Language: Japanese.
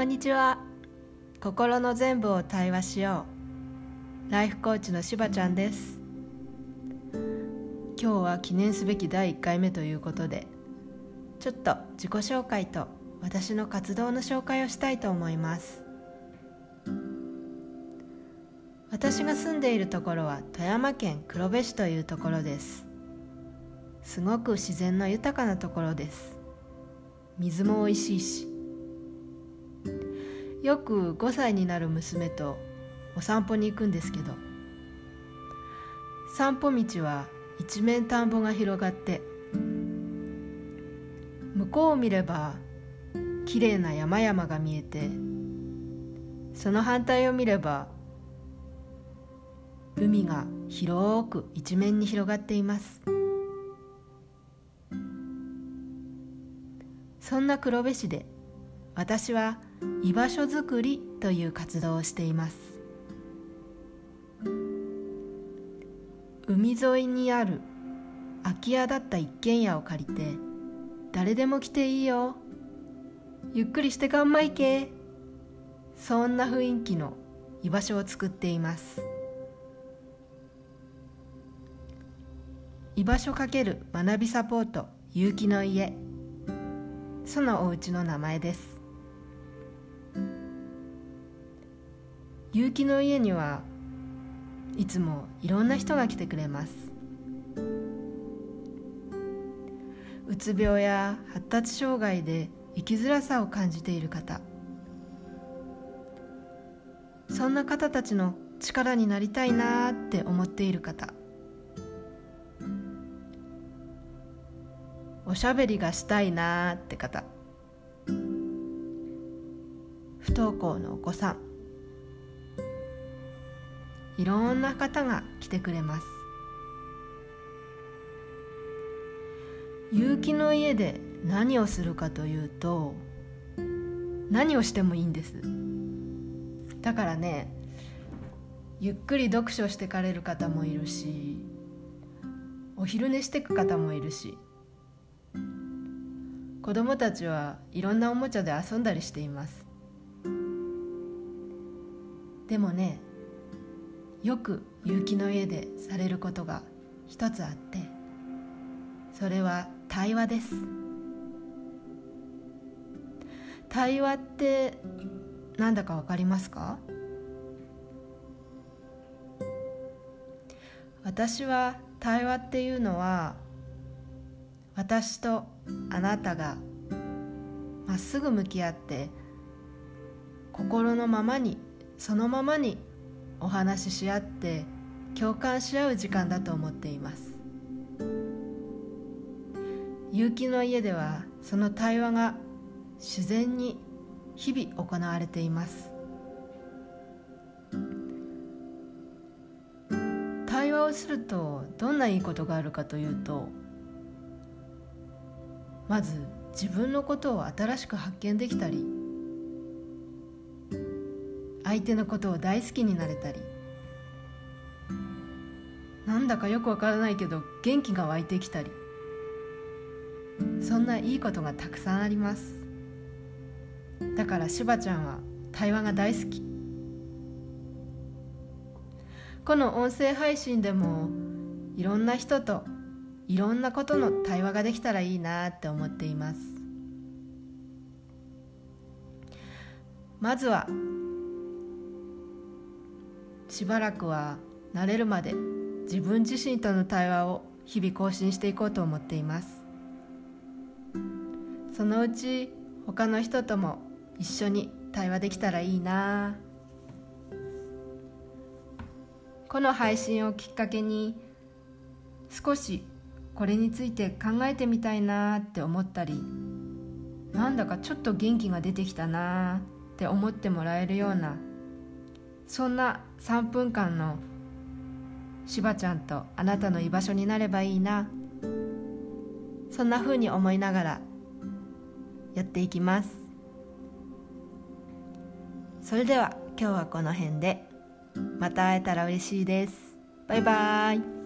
こんにちは。心の全部を対話しよう。ライフコーチのしばちゃんです。今日は記念すべき第1回目ということでちょっと自己紹介と私の活動の紹介をしたいと思います。私が住んでいるところは富山県黒部市というところです。すごく自然の豊かなところです。水も美味しいしよく5歳になる娘とお散歩に行くんですけど散歩道は一面田んぼが広がって向こうを見ればきれいな山々が見えてその反対を見れば海が広く一面に広がっています。そんな黒部市で私は居場所づくりという活動をしています。海沿いにある空き家だった一軒家を借りて誰でも来ていいよ。ゆっくりしてかんまいけ。そんな雰囲気の居場所を作っています。居場所かける学びサポート有機の家。そのお家の名前です。結城の家にはいつもいろんな人が来てくれます。うつ病や発達障害で生きづらさを感じている方。そんな方たちの力になりたいなって思っている方。おしゃべりがしたいなって方。不登校のお子さん。いろんな方が来てくれます。結城の家で何をするかというと何をしてもいいんです。だからねゆっくり読書してかれる方もいるしお昼寝してく方もいるし子供たちはいろんなおもちゃで遊んだりしています。でもねよく結城の家でされることが一つあってそれは対話です。対話ってなんだかわかりますか？私は対話っていうのは私とあなたがまっすぐ向き合って心のままにそのままにお話しし合って共感し合う時間だと思っています。結城の家ではその対話が自然に日々行われています。対話をするとどんないいことがあるかというとまず自分のことを新しく発見できたり相手のことを大好きになれたり。なんだかよくわからないけど元気が湧いてきたり。そんないいことがたくさんあります。だからしばちゃんは対話が大好き。この音声配信でもいろんな人といろんなことの対話ができたらいいなって思っています。まずはしばらくは慣れるまで自分自身との対話を日々更新していこうと思っています。そのうち他の人とも一緒に対話できたらいいな。この配信をきっかけに少しこれについて考えてみたいなって思ったりなんだかちょっと元気が出てきたなって思ってもらえるようなそんな3分間のしばちゃんとあなたの居場所になればいいな。そんな風に思いながらやっていきます。それでは今日はこの辺で。また会えたら嬉しいです。バイバーイ。